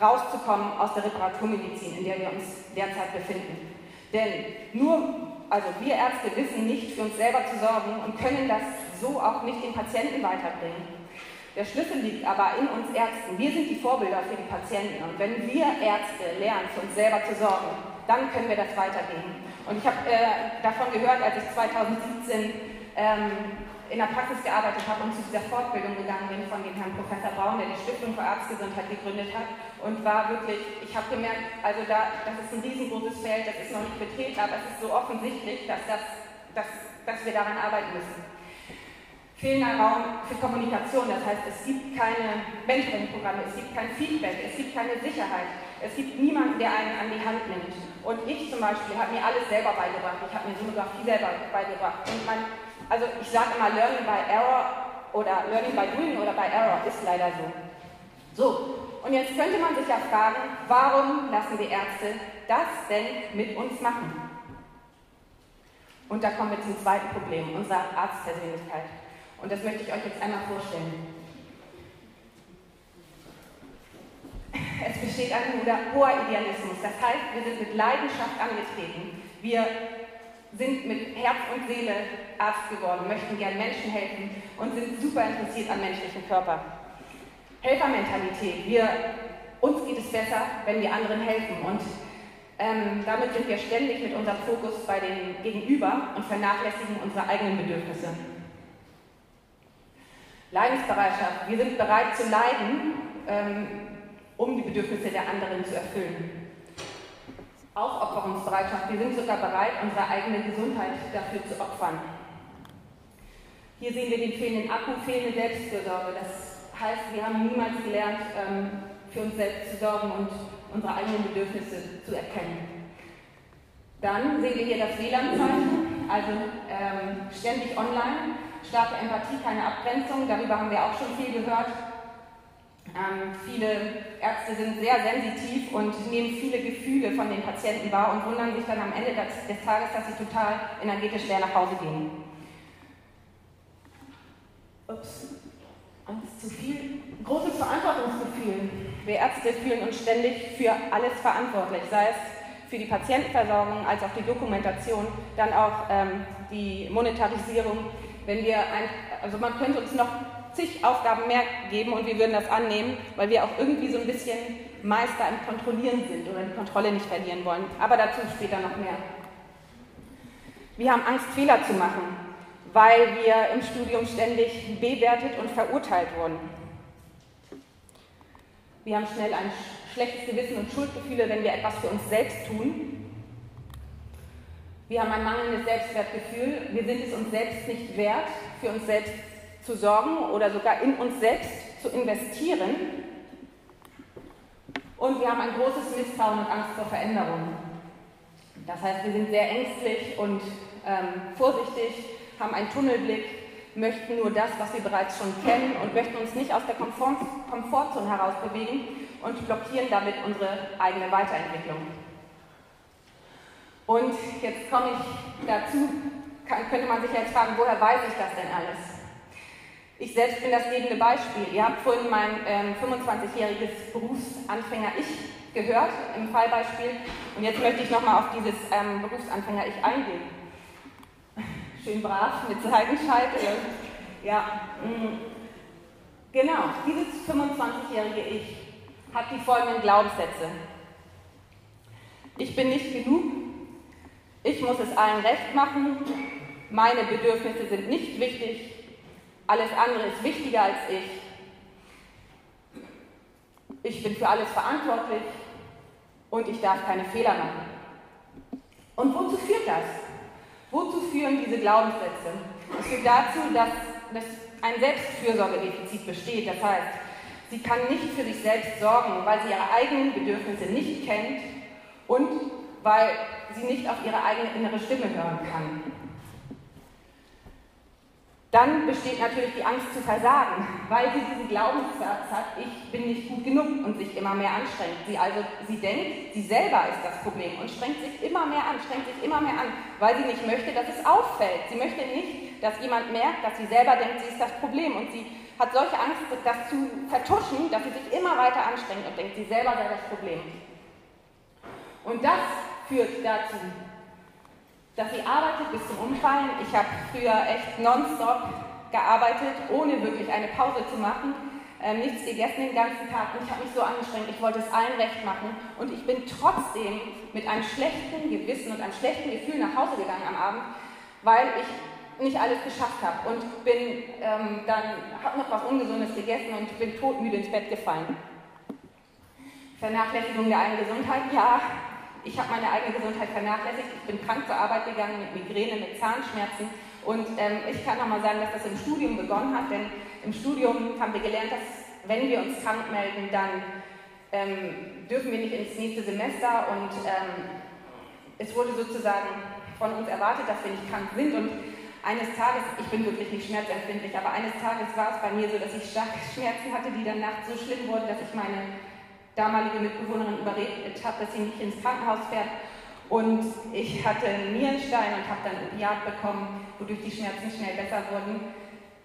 rauszukommen aus der Reparaturmedizin, in der wir uns derzeit befinden. Denn nur, also wir Ärzte wissen nicht, für uns selber zu sorgen und können das so auch nicht den Patienten weiterbringen. Der Schlüssel liegt aber in uns Ärzten. Wir sind die Vorbilder für die Patienten. Und wenn wir Ärzte lernen, für uns selber zu sorgen, dann können wir das weitergeben. Und ich habe äh, davon gehört, als ich 2017 ähm, in der Praxis gearbeitet habe und zu dieser Fortbildung gegangen bin von dem Herrn Professor Braun, der die Stiftung für Arztgesundheit gegründet hat und war wirklich, ich habe gemerkt, also da, das ist ein riesengroßes Feld, das ist noch nicht betreten, aber es ist so offensichtlich, dass, das, dass, dass wir daran arbeiten müssen. Fehlender Raum für Kommunikation, das heißt, es gibt keine Mentoring-Programme, es gibt kein Feedback, es gibt keine Sicherheit, es gibt niemanden, der einen an die Hand nimmt. Und ich zum Beispiel habe mir alles selber beigebracht, ich habe mir Sonografie selber beigebracht und man also ich sage immer Learning by Error oder Learning by Doing oder by Error ist leider so. So, und jetzt könnte man sich ja fragen, warum lassen die Ärzte das denn mit uns machen? Und da kommen wir zum zweiten Problem, unserer Arztpersönlichkeit. Und das möchte ich euch jetzt einmal vorstellen. Es besteht ein hoher Idealismus. Das heißt, wir sind mit Leidenschaft angetreten. Wir sind mit Herz und Seele Arzt geworden, möchten gern Menschen helfen und sind super interessiert am menschlichen Körper. Helfermentalität. Wir, uns geht es besser, wenn wir anderen helfen und ähm, damit sind wir ständig mit unserem Fokus bei den Gegenüber und vernachlässigen unsere eigenen Bedürfnisse. Leidensbereitschaft. Wir sind bereit zu leiden, ähm, um die Bedürfnisse der anderen zu erfüllen. Aufopferungsbereitschaft. Wir sind sogar bereit, unsere eigene Gesundheit dafür zu opfern. Hier sehen wir den fehlenden Akku, fehlende Selbstfürsorge. Das heißt, wir haben niemals gelernt, ähm, für uns selbst zu sorgen und unsere eigenen Bedürfnisse zu erkennen. Dann sehen wir hier das WLAN-Zeichen, also ähm, ständig online, starke Empathie, keine Abgrenzung, darüber haben wir auch schon viel gehört. Ähm, viele Ärzte sind sehr sensitiv und nehmen viele Gefühle von den Patienten wahr und wundern sich dann am Ende des, des Tages, dass sie total energetisch leer nach Hause gehen. Ups, Angst zu viel. Großes Verantwortungsgefühl. Wir Ärzte fühlen uns ständig für alles verantwortlich, sei es für die Patientenversorgung als auch die Dokumentation, dann auch ähm, die Monetarisierung. Wenn wir ein, also man könnte uns noch zig Aufgaben mehr geben und wir würden das annehmen, weil wir auch irgendwie so ein bisschen Meister im Kontrollieren sind oder die Kontrolle nicht verlieren wollen. Aber dazu später noch mehr. Wir haben Angst, Fehler zu machen, weil wir im Studium ständig bewertet und verurteilt wurden. Wir haben schnell ein schlechtes Gewissen und Schuldgefühle, wenn wir etwas für uns selbst tun. Wir haben ein mangelndes Selbstwertgefühl. Wir sind es uns selbst nicht wert, für uns selbst zu sorgen oder sogar in uns selbst zu investieren. Und wir haben ein großes Misstrauen und Angst vor Veränderungen. Das heißt, wir sind sehr ängstlich und ähm, vorsichtig, haben einen Tunnelblick, möchten nur das, was wir bereits schon kennen und möchten uns nicht aus der Komfort Komfortzone herausbewegen und blockieren damit unsere eigene Weiterentwicklung. Und jetzt komme ich dazu, kann, könnte man sich jetzt fragen, woher weiß ich das denn alles? Ich selbst bin das lebende Beispiel. Ihr habt vorhin mein ähm, 25-jähriges Berufsanfänger-Ich gehört im Fallbeispiel. Und jetzt möchte ich nochmal auf dieses ähm, Berufsanfänger-Ich eingehen. Schön brav mit Seitenscheitel. Ja. Mm. genau. Dieses 25-jährige Ich hat die folgenden Glaubenssätze. Ich bin nicht genug. Ich muss es allen recht machen. Meine Bedürfnisse sind nicht wichtig. Alles andere ist wichtiger als ich. Ich bin für alles verantwortlich und ich darf keine Fehler machen. Und wozu führt das? Wozu führen diese Glaubenssätze? Es führt dazu, dass, dass ein Selbstfürsorgedefizit besteht. Das heißt, sie kann nicht für sich selbst sorgen, weil sie ihre eigenen Bedürfnisse nicht kennt und weil sie nicht auf ihre eigene innere Stimme hören kann. Dann besteht natürlich die Angst zu versagen, weil sie diesen Glaubenssatz hat, ich bin nicht gut genug und sich immer mehr anstrengt. Sie also, sie denkt, sie selber ist das Problem und strengt sich immer mehr an, strengt sich immer mehr an, weil sie nicht möchte, dass es auffällt. Sie möchte nicht, dass jemand merkt, dass sie selber denkt, sie ist das Problem und sie hat solche Angst, das zu vertuschen, dass sie sich immer weiter anstrengt und denkt, sie selber sei das Problem. Und das führt dazu, dass sie arbeitet bis zum Umfallen. Ich habe früher echt nonstop gearbeitet, ohne wirklich eine Pause zu machen. Ähm, nichts gegessen den ganzen Tag und ich habe mich so angestrengt, ich wollte es allen recht machen und ich bin trotzdem mit einem schlechten Gewissen und einem schlechten Gefühl nach Hause gegangen am Abend, weil ich nicht alles geschafft habe und bin ähm, dann, habe noch was Ungesundes gegessen und bin todmüde ins Bett gefallen. Vernachlässigung der eigenen Gesundheit, ja, ich habe meine eigene Gesundheit vernachlässigt. Ich bin krank zur Arbeit gegangen mit Migräne, mit Zahnschmerzen. Und ähm, ich kann nochmal sagen, dass das im Studium begonnen hat, denn im Studium haben wir gelernt, dass wenn wir uns krank melden, dann ähm, dürfen wir nicht ins nächste Semester und ähm, es wurde sozusagen von uns erwartet, dass wir nicht krank sind und eines Tages, ich bin wirklich nicht schmerzempfindlich, aber eines Tages war es bei mir so, dass ich starke Schmerzen hatte, die dann nachts so schlimm wurden, dass ich meine damalige Mitbewohnerin überredet habe, dass sie nicht ins Krankenhaus fährt. Und ich hatte einen Nierenstein und habe dann Opiat bekommen, wodurch die Schmerzen schnell besser wurden.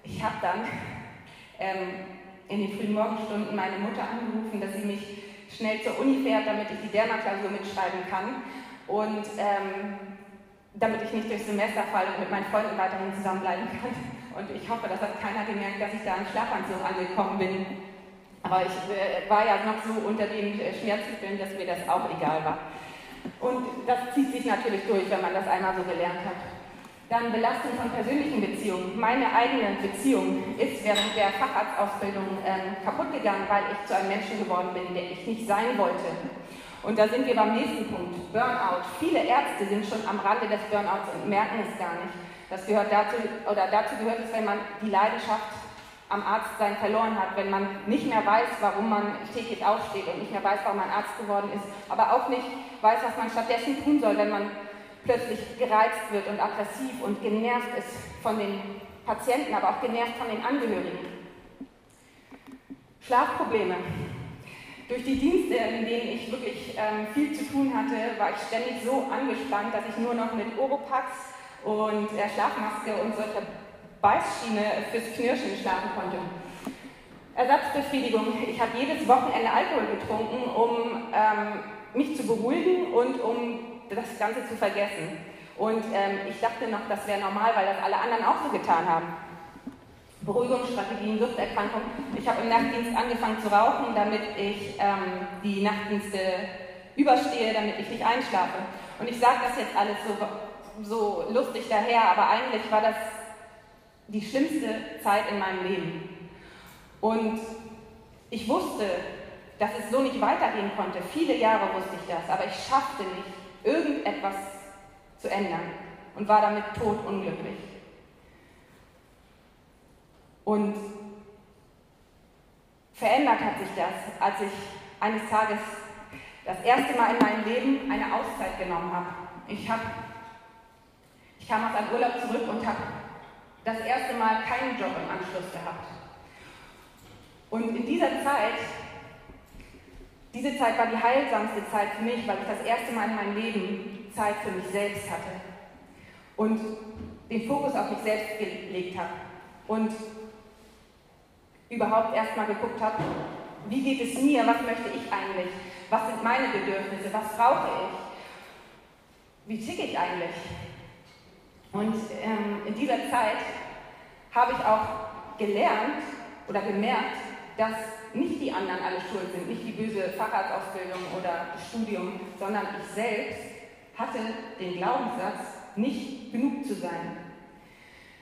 Ich habe dann ähm, in den frühen Morgenstunden meine Mutter angerufen, dass sie mich schnell zur Uni fährt, damit ich die Dermaklausur mitschreiben kann und ähm, damit ich nicht durchs Semester falle und mit meinen Freunden weiterhin zusammenbleiben kann. Und ich hoffe, das hat keiner gemerkt, dass ich da im Schlafanzug angekommen bin. Aber ich äh, war ja noch so unter den äh, Schmerzmitteln, dass mir das auch egal war. Und das zieht sich natürlich durch, wenn man das einmal so gelernt hat. Dann Belastung von persönlichen Beziehungen. Meine eigene Beziehung ist während der Facharztausbildung ähm, kaputt gegangen, weil ich zu einem Menschen geworden bin, der ich nicht sein wollte. Und da sind wir beim nächsten Punkt, Burnout. Viele Ärzte sind schon am Rande des Burnouts und merken es gar nicht. Das gehört dazu, oder dazu gehört es, wenn man die Leidenschaft am Arztsein verloren hat, wenn man nicht mehr weiß, warum man täglich aufsteht und nicht mehr weiß, warum man Arzt geworden ist, aber auch nicht weiß, was man stattdessen tun soll, wenn man plötzlich gereizt wird und aggressiv und genervt ist von den Patienten, aber auch genervt von den Angehörigen. Schlafprobleme. Durch die Dienste, in denen ich wirklich ähm, viel zu tun hatte, war ich ständig so angespannt, dass ich nur noch mit Oropax und äh, Schlafmaske und solcher Beißschiene fürs Knirschen schlafen konnte. Ersatzbefriedigung. Ich habe jedes Wochenende Alkohol getrunken, um ähm, mich zu beruhigen und um das Ganze zu vergessen. Und ähm, ich dachte noch, das wäre normal, weil das alle anderen auch so getan haben. Beruhigungsstrategien, Suchterkrankung. Ich habe im Nachtdienst angefangen zu rauchen, damit ich ähm, die Nachtdienste überstehe, damit ich nicht einschlafe. Und ich sage das jetzt alles so, so lustig daher, aber eigentlich war das die schlimmste Zeit in meinem Leben. Und ich wusste, dass es so nicht weitergehen konnte. Viele Jahre wusste ich das, aber ich schaffte nicht, irgendetwas zu ändern und war damit totunglücklich. Und verändert hat sich das, als ich eines Tages das erste Mal in meinem Leben eine Auszeit genommen habe. Ich, hab, ich kam aus einem Urlaub zurück und habe das erste Mal keinen Job im Anschluss gehabt. Und in dieser Zeit, diese Zeit war die heilsamste Zeit für mich, weil ich das erste Mal in meinem Leben Zeit für mich selbst hatte und den Fokus auf mich selbst gelegt habe und überhaupt erstmal geguckt habe, wie geht es mir, was möchte ich eigentlich, was sind meine Bedürfnisse, was brauche ich, wie ticke ich eigentlich. Und ähm, in dieser Zeit habe ich auch gelernt oder gemerkt, dass nicht die anderen alle schuld sind, nicht die böse Facharztausbildung oder das Studium, sondern ich selbst hatte den Glaubenssatz, nicht genug zu sein.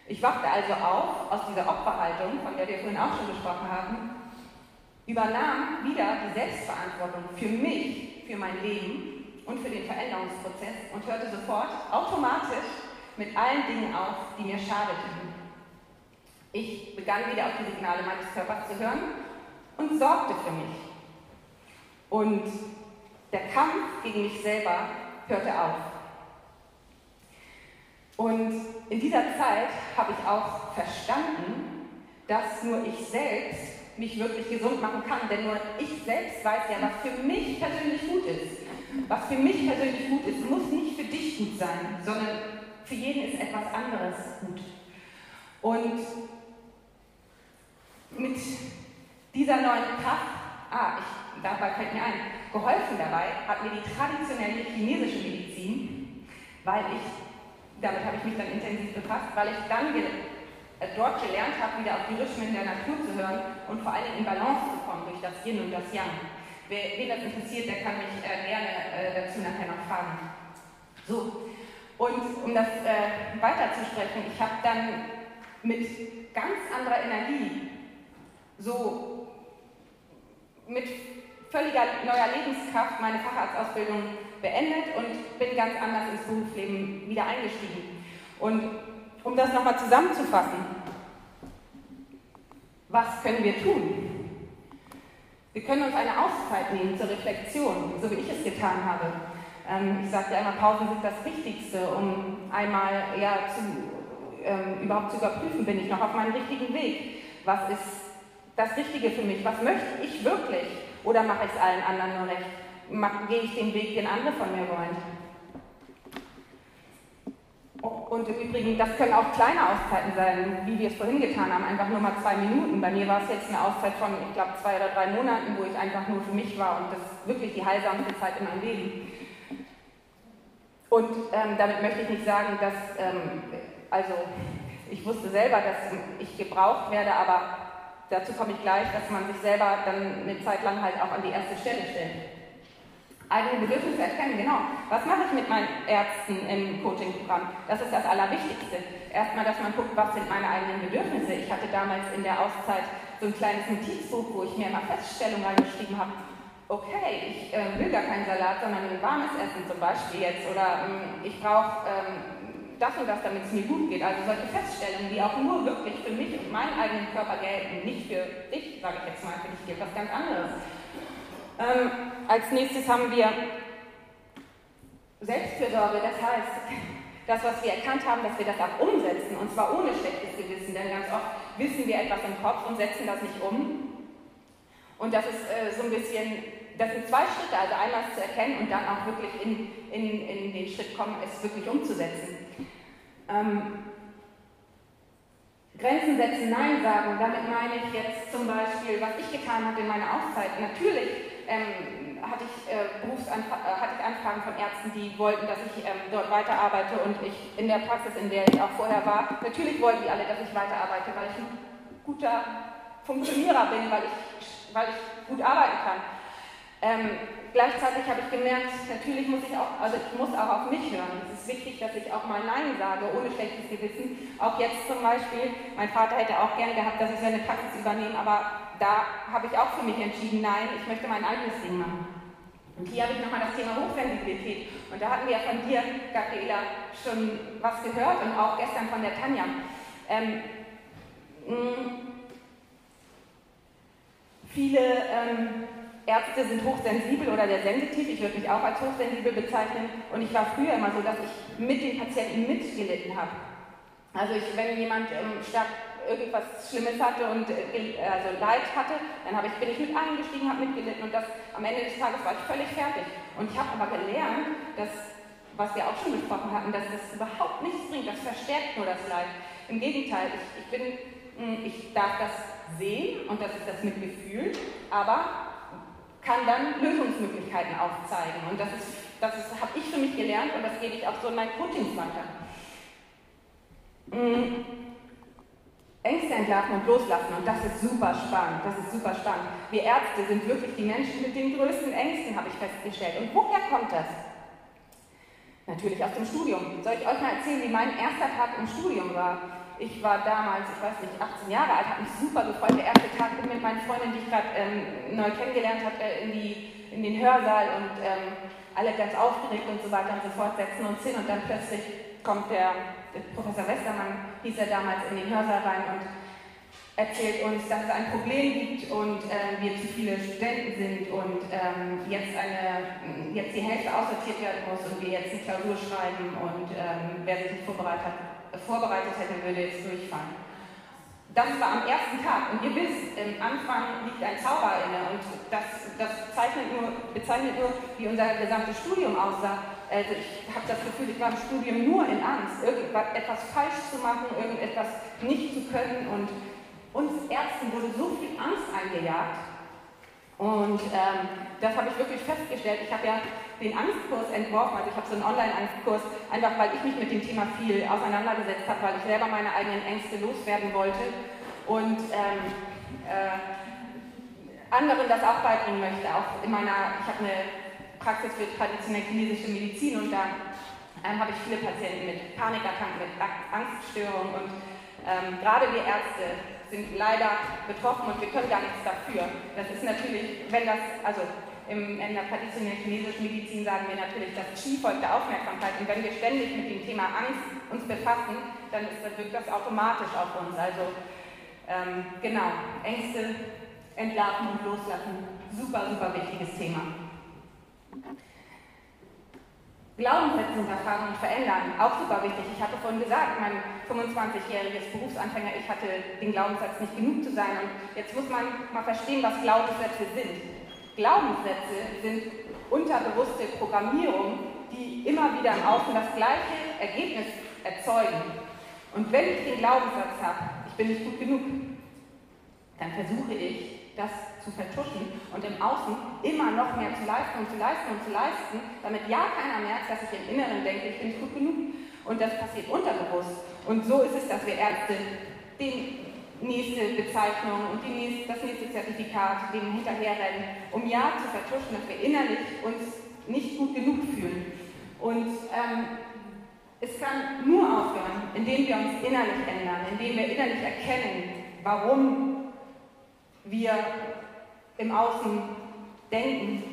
Ich wachte also auf aus dieser Opferhaltung, von der wir vorhin auch schon gesprochen haben, übernahm wieder die Selbstverantwortung für mich, für mein Leben und für den Veränderungsprozess und hörte sofort automatisch mit allen Dingen auf, die mir schadeten. Ich begann wieder auf die Signale meines Körpers zu hören und sorgte für mich. Und der Kampf gegen mich selber hörte auf. Und in dieser Zeit habe ich auch verstanden, dass nur ich selbst mich wirklich gesund machen kann. Denn nur ich selbst weiß ja, was für mich persönlich gut ist. Was für mich persönlich gut ist, muss nicht für dich gut sein, sondern für jeden ist etwas anderes gut. Und mit dieser neuen Kraft, ah, ich, dabei fällt mir ein, geholfen dabei hat mir die traditionelle chinesische Medizin, weil ich, damit habe ich mich dann intensiv befasst, weil ich dann äh, dort gelernt habe, wieder auf die Rhythmen der Natur zu hören und vor allem in Balance zu kommen durch das Yin und das Yang. Wer, wen das interessiert, der kann mich äh, gerne äh, dazu nachher noch fragen. So, und um das äh, weiterzusprechen, ich habe dann mit ganz anderer Energie, so mit völliger neuer Lebenskraft meine Facharztausbildung beendet und bin ganz anders ins Berufsleben wieder eingestiegen. Und um das nochmal zusammenzufassen, was können wir tun? Wir können uns eine Auszeit nehmen zur Reflexion, so wie ich es getan habe. Ähm, ich sage ja immer, Pausen sind das Wichtigste, um einmal ja, zu, ähm, überhaupt zu überprüfen, bin ich noch auf meinem richtigen Weg? Was ist das Richtige für mich? Was möchte ich wirklich? Oder mache ich es allen anderen nur recht? Gehe ich den Weg, den andere von mir wollen? Und im Übrigen, das können auch kleine Auszeiten sein, wie wir es vorhin getan haben, einfach nur mal zwei Minuten. Bei mir war es jetzt eine Auszeit von, ich glaube, zwei oder drei Monaten, wo ich einfach nur für mich war und das ist wirklich die heilsamste Zeit in meinem Leben. Und ähm, damit möchte ich nicht sagen, dass, ähm, also ich wusste selber, dass ich gebraucht werde, aber dazu komme ich gleich, dass man sich selber dann eine Zeit lang halt auch an die erste Stelle stellt eigene Bedürfnisse erkennen, genau. Was mache ich mit meinen Ärzten im Coaching-Programm? Das ist das Allerwichtigste. Erstmal, dass man guckt, was sind meine eigenen Bedürfnisse. Ich hatte damals in der Auszeit so ein kleines Notizbuch, wo ich mir immer Feststellungen reingeschrieben habe. Okay, ich äh, will gar keinen Salat, sondern ein warmes Essen zum Beispiel jetzt. Oder ähm, ich brauche ähm, das und das, damit es mir gut geht. Also solche Feststellungen, die auch nur wirklich für mich und meinen eigenen Körper gelten, nicht für dich, sage ich jetzt mal, für dich gilt was ganz anderes. Ähm, als nächstes haben wir Selbstfürsorge, das heißt, das, was wir erkannt haben, dass wir das auch umsetzen, und zwar ohne schlechtes Gewissen, denn ganz oft wissen wir etwas im Kopf und setzen das nicht um. Und das ist äh, so ein bisschen, das sind zwei Schritte, also einmal zu erkennen und dann auch wirklich in, in, in den Schritt kommen, es wirklich umzusetzen. Ähm, Grenzen setzen, Nein sagen, damit meine ich jetzt zum Beispiel, was ich getan habe in meiner Auszeit. Natürlich ähm, hatte, ich, äh, äh, hatte ich Anfragen von Ärzten, die wollten, dass ich ähm, dort weiterarbeite und ich in der Praxis, in der ich auch vorher war, natürlich wollten die alle, dass ich weiterarbeite, weil ich ein guter Funktionierer bin, weil ich, weil ich gut arbeiten kann. Ähm, gleichzeitig habe ich gemerkt, natürlich muss ich auch, also ich muss auch auf mich hören. Es ist wichtig, dass ich auch mal Nein sage, ohne schlechtes Gewissen. Auch jetzt zum Beispiel, mein Vater hätte auch gerne gehabt, dass ich seine Praxis übernehme, aber da habe ich auch für mich entschieden, nein, ich möchte mein eigenes Ding machen. Und hier habe ich nochmal das Thema Hochsensibilität. Und da hatten wir ja von dir, Gabriela, schon was gehört und auch gestern von der Tanja. Ähm, mm, viele ähm, Ärzte sind hochsensibel oder sehr sensitiv. Ich würde mich auch als hochsensibel bezeichnen. Und ich war früher immer so, dass ich mit den Patienten mitgelitten habe. Also ich, wenn jemand ähm, stark irgendwas Schlimmes hatte und äh, also Leid hatte, dann ich, bin ich mit eingestiegen, habe mitgelitten und das, am Ende des Tages war ich völlig fertig. Und ich habe aber gelernt, dass, was wir auch schon besprochen hatten, dass das überhaupt nichts bringt, das verstärkt nur das Leid. Im Gegenteil, ich, ich, bin, hm, ich darf das sehen und das ist das Mitgefühl, aber kann dann Lösungsmöglichkeiten aufzeigen. Und das, das habe ich für mich gelernt und das gebe ich auch so in meinen Coachings weiter. Hm. Ängste entlarven und loslassen. Und das ist super spannend. Das ist super spannend. Wir Ärzte sind wirklich die Menschen mit den größten Ängsten, habe ich festgestellt. Und woher kommt das? Natürlich aus dem Studium. Soll ich euch mal erzählen, wie mein erster Tag im Studium war? Ich war damals, ich weiß nicht, 18 Jahre alt, habe mich super gefreut. Der erste Tag bin mit meinen Freundin, die ich gerade ähm, neu kennengelernt habe, in, in den Hörsaal und ähm, alle ganz aufgeregt und so weiter und so fort, setzen uns hin und dann plötzlich kommt der Professor Westermann, hieß er damals, in den Hörsaal rein und erzählt uns, dass es ein Problem gibt und äh, wir zu viele Studenten sind und ähm, jetzt, eine, jetzt die Hälfte aussortiert werden muss und wir jetzt eine Klausur schreiben und ähm, wer sich nicht vorbereitet, vorbereitet hätte, würde jetzt durchfallen. Das war am ersten Tag und ihr wisst, im Anfang liegt ein Zauber inne und das, das zeichnet nur, bezeichnet nur, wie unser gesamtes Studium aussah. Also ich habe das Gefühl, ich war im Studium nur in Angst, irgendetwas falsch zu machen, irgendetwas nicht zu können und uns Ärzten wurde so viel Angst eingejagt. Und ähm, das habe ich wirklich festgestellt. Ich habe ja den Angstkurs entworfen, also ich habe so einen Online-Angstkurs, einfach weil ich mich mit dem Thema viel auseinandergesetzt habe, weil ich selber meine eigenen Ängste loswerden wollte und ähm, äh, anderen das auch beibringen möchte. Auch in meiner, ich habe eine Praxis für traditionelle chinesische Medizin und da ähm, habe ich viele Patienten mit Panikattacken, mit Angststörungen und ähm, gerade wir Ärzte sind leider betroffen und wir können gar nichts dafür. Das ist natürlich, wenn das, also im, in der traditionellen chinesischen Medizin sagen wir natürlich, das Qi folgt der Aufmerksamkeit. Und wenn wir ständig mit dem Thema Angst uns befassen, dann ist, wirkt das automatisch auf uns. Also ähm, genau, Ängste entlarven und loslassen, super, super wichtiges Thema. Glaubenssätze hinterfragen und verändern, auch super wichtig. Ich hatte vorhin gesagt, mein 25-jähriges Berufsanfänger, ich hatte den Glaubenssatz, nicht genug zu sein. Und jetzt muss man mal verstehen, was Glaubenssätze sind. Glaubenssätze sind unterbewusste Programmierungen, die immer wieder im Außen das gleiche Ergebnis erzeugen. Und wenn ich den Glaubenssatz habe, ich bin nicht gut genug, dann versuche ich, das zu vertuschen und im Außen immer noch mehr zu leisten und zu leisten und zu leisten, damit ja keiner merkt, dass ich im Inneren denke, ich bin nicht gut genug. Und das passiert unterbewusst. Und so ist es, dass wir Ärzte die nächste Bezeichnung und nächste, das nächste Zertifikat dem hinterherrennen, um ja zu vertuschen, dass wir innerlich uns nicht gut genug fühlen. Und ähm, es kann nur aufhören, indem wir uns innerlich ändern, indem wir innerlich erkennen, warum wir im Außen denken,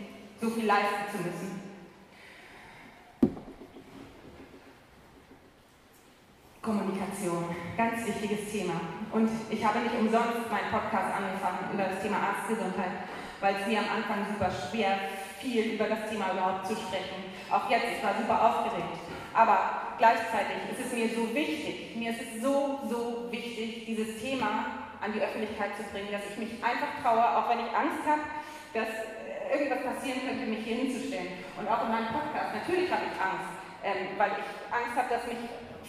so viel leisten zu müssen. Kommunikation, ganz wichtiges Thema. Und ich habe nicht umsonst meinen Podcast angefangen über das Thema Arztgesundheit, weil es mir am Anfang super schwer fiel, über das Thema überhaupt zu sprechen. Auch jetzt, ich war super aufgeregt. Aber gleichzeitig ist es mir so wichtig, mir ist es so, so wichtig, dieses Thema an die Öffentlichkeit zu bringen, dass ich mich einfach traue, auch wenn ich Angst habe, dass äh, irgendwas passieren könnte, mich hier hinzustellen. Und auch in meinem Podcast, natürlich habe ich Angst, ähm, weil ich Angst habe, dass mich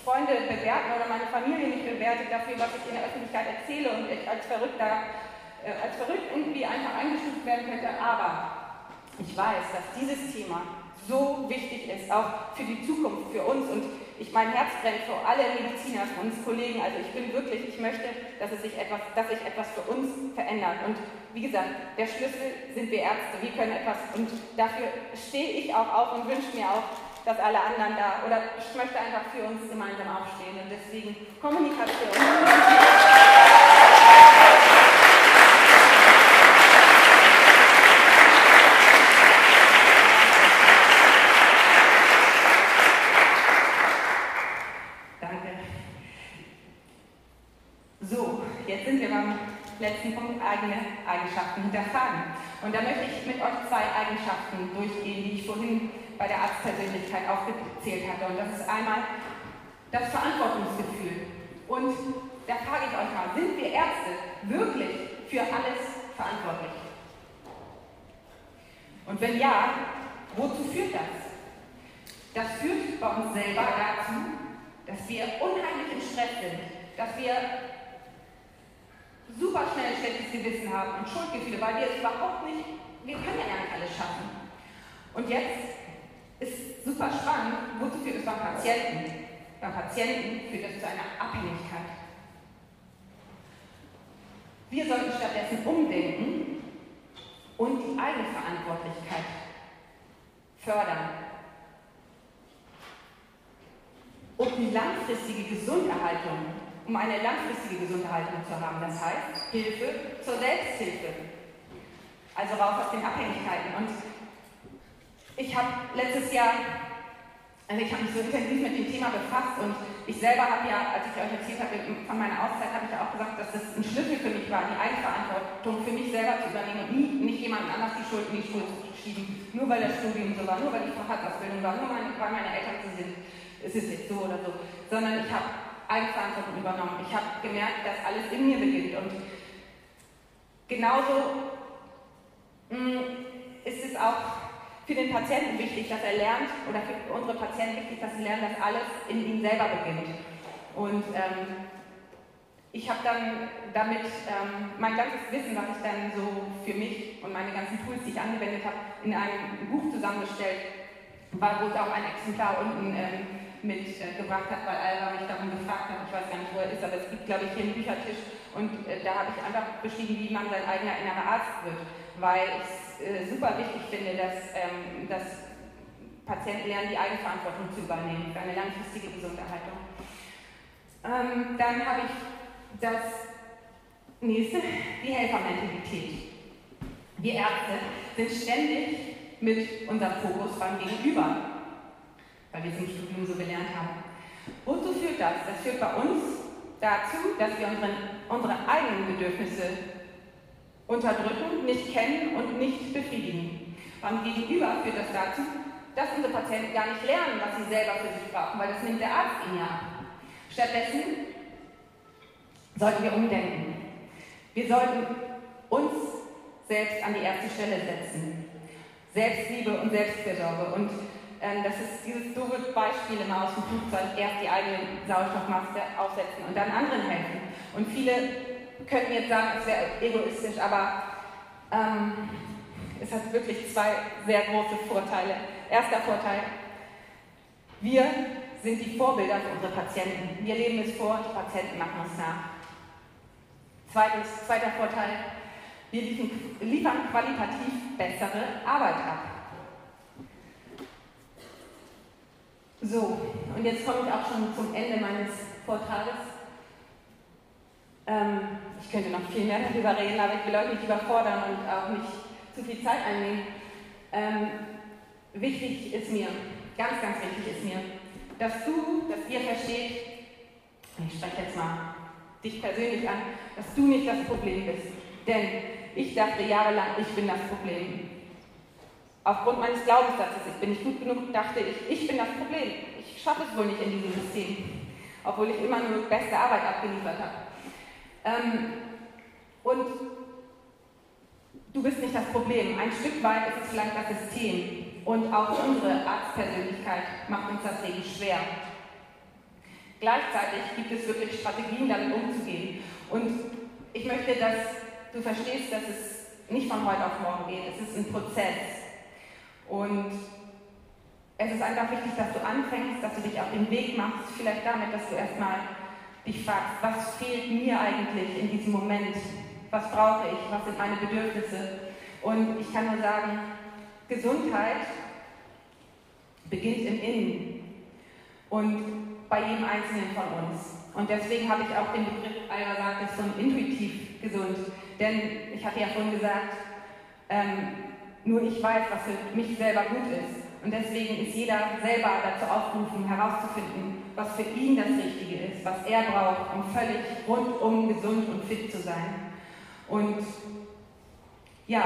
Freunde bewerten oder meine Familie mich bewertet dafür, was ich in der Öffentlichkeit erzähle und ich als Verrückter, äh, als verrückt irgendwie einfach eingestuft werden könnte. Aber ich weiß, dass dieses Thema so wichtig ist, auch für die Zukunft, für uns. Und ich mein Herz brennt für alle Mediziner, für uns Kollegen. Also ich bin wirklich, ich möchte, dass es sich etwas, dass sich etwas für uns verändert. Und wie gesagt, der Schlüssel sind wir Ärzte. Wir können etwas und dafür stehe ich auch auf und wünsche mir auch, dass alle anderen da oder ich möchte einfach für uns gemeinsam aufstehen. Und deswegen Kommunikation. letzten Punkt eigene Eigenschaften hinterfragen. Und da möchte ich mit euch zwei Eigenschaften durchgehen, die ich vorhin bei der Arztpersönlichkeit aufgezählt hatte. Und das ist einmal das Verantwortungsgefühl. Und da frage ich euch mal, sind wir Ärzte wirklich für alles verantwortlich? Und wenn ja, wozu führt das? Das führt bei uns selber dazu, dass wir unheimlich im Stress sind, dass wir super schnell schlechtes Gewissen haben und Schuldgefühle, weil wir es überhaupt nicht, wir können ja gar nicht alles schaffen. Und jetzt super spannend, wozu führt es beim Patienten? Beim Patienten führt es zu einer Abhängigkeit. Wir sollten stattdessen umdenken und die Eigenverantwortlichkeit fördern. Und die langfristige Gesunderhaltung um eine langfristige Gesunderhaltung zu haben. Das heißt, Hilfe zur Selbsthilfe. Also raus aus den Abhängigkeiten. Und ich habe letztes Jahr, also ich habe mich so intensiv mit dem Thema befasst und ich selber habe ja, als ich euch erzählt habe von meiner Auszeit, habe ich ja auch gesagt, dass das ein Schlüssel für mich war, die Eigenverantwortung für mich selber zu übernehmen und nie, nicht jemand anders die Schuld in die Schuld zu schieben, nur weil das Studium so war, nur weil die Facharztausbildung war, nur weil meine Eltern so sind, es ist jetzt so oder so, sondern ich habe Eigenverantwortung übernommen. Ich habe gemerkt, dass alles in mir beginnt. Und genauso mh, mm, ist es auch für den Patienten wichtig, dass er lernt, oder für unsere Patienten wichtig, dass sie lernen, dass alles in ihm selber beginnt. Und ähm, ich habe dann damit ähm, mein ganzes Wissen, was ich dann so für mich und meine ganzen Tools, die ich angewendet habe, in einem Buch zusammengestellt, wo es auch ein Exemplar unten ähm, mitgebracht äh, hat, weil Alba mich darum gefragt hat. Ich weiß gar nicht, wo er ist, aber es gibt, glaube ich, hier einen Büchertisch und äh, da habe ich einfach beschrieben, wie man sein eigener innerer Arzt wird, weil ich es äh, super wichtig finde, dass, ähm, dass Patienten lernen, die Eigenverantwortung zu übernehmen für eine langfristige Gesunderhaltung. Ähm, dann habe ich das nächste, die Helfermentalität. Wir Ärzte sind ständig mit unserem Fokus beim Gegenüber, weil wir es im Studium so gelernt haben. Wozu führt das? Das führt bei uns dazu, dass wir unsere, unsere eigenen Bedürfnisse unterdrücken, nicht kennen und nicht befriedigen. Beim Gegenüber führt das dazu, dass unsere Patienten gar nicht lernen, was sie selber für sich brauchen, weil das nimmt der Arzt ihnen ja. Stattdessen sollten wir umdenken. Wir sollten uns selbst an die erste Stelle setzen. Selbstliebe und Selbstfürsorge. Und ähm, das ist dieses doofe Beispiel immer aus dem Flugzeug, erst die eigene Sauerstoffmaske aufsetzen und dann anderen helfen. Und viele könnten jetzt sagen, es wäre egoistisch, aber ähm, es hat wirklich zwei sehr große Vorteile. Erster Vorteil, wir sind die Vorbilder für unsere Patienten. Wir leben es vor, die Patienten machen es nach. Zweitens, zweiter Vorteil, wir liefern qualitativ bessere Arbeit ab. So, und jetzt komme ich auch schon zum Ende meines Vortrages. Ähm, ich könnte noch viel mehr darüber reden, aber ich will euch nicht überfordern und auch nicht zu viel Zeit einnehmen. Ähm, wichtig ist mir, ganz, ganz wichtig ist mir, dass du, dass ihr versteht, ich spreche jetzt mal dich persönlich an, dass du nicht das Problem bist. Denn ich dachte jahrelang, ich bin das Problem. Aufgrund meines Glaubenssatzes, ich bin nicht gut genug, dachte ich, ich bin das Problem. Ich schaffe es wohl nicht in diesem System, obwohl ich immer nur beste Arbeit abgeliefert habe. Ähm, und du bist nicht das Problem. Ein Stück weit ist es vielleicht das System. Und auch unsere Arztpersönlichkeit macht uns das Leben schwer. Gleichzeitig gibt es wirklich Strategien, damit umzugehen. Und ich möchte, dass du verstehst, dass es nicht von heute auf morgen geht. Es ist ein Prozess. Und es ist einfach wichtig, dass du anfängst, dass du dich auf den Weg machst, vielleicht damit, dass du erstmal dich fragst, was fehlt mir eigentlich in diesem Moment? Was brauche ich? Was sind meine Bedürfnisse? Und ich kann nur sagen, Gesundheit beginnt im Innen und bei jedem Einzelnen von uns. Und deswegen habe ich auch den Begriff Alba sagt es von intuitiv gesund. Denn ich hatte ja vorhin gesagt, ähm, nur ich weiß, was für mich selber gut ist. Und deswegen ist jeder selber dazu aufgerufen, herauszufinden, was für ihn das Richtige ist, was er braucht, um völlig rundum gesund und fit zu sein. Und ja,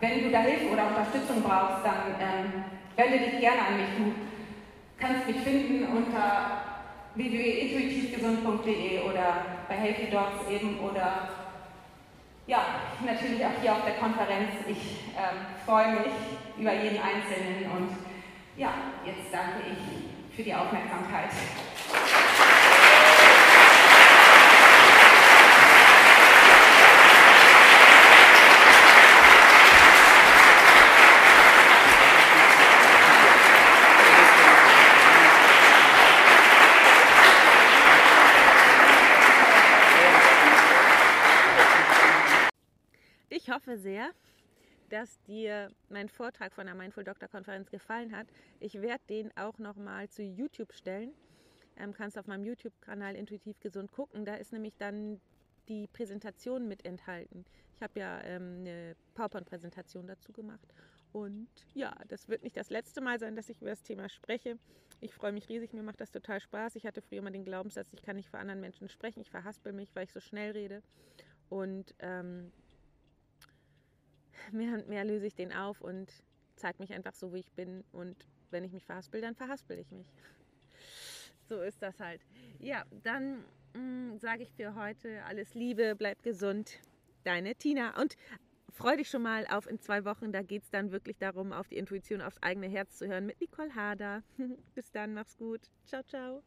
wenn du da Hilfe oder Unterstützung brauchst, dann ähm, wende dich gerne an mich. Du kannst mich finden unter www.intuitivgesund.de oder bei Healthy Dogs eben oder ja, natürlich auch hier auf der Konferenz. Ich ähm, freue mich über jeden Einzelnen und ja, jetzt danke ich für die Aufmerksamkeit. hoffe sehr, dass dir mein Vortrag von der Mindful Doctor Konferenz gefallen hat. Ich werde den auch nochmal zu YouTube stellen. Ähm, kannst auf meinem YouTube-Kanal Intuitiv Gesund gucken. Da ist nämlich dann die Präsentation mit enthalten. Ich habe ja ähm, eine PowerPoint-Präsentation dazu gemacht. Und ja, das wird nicht das letzte Mal sein, dass ich über das Thema spreche. Ich freue mich riesig, mir macht das total Spaß. Ich hatte früher immer den Glaubenssatz, ich kann nicht vor anderen Menschen sprechen. Ich verhaspel mich, weil ich so schnell rede. Und ähm, mehr und mehr löse ich den auf und zeige mich einfach so, wie ich bin. Und wenn ich mich verhaspel, dann verhaspel ich mich. So ist das halt. Ja, dann mm, sage ich für heute alles Liebe, bleib gesund. Deine Tina. Und freu dich schon mal auf in zwei Wochen. Da geht es dann wirklich darum, auf die Intuition, aufs eigene Herz zu hören mit Nicole Hader. Bis dann, mach's gut. Ciao, ciao.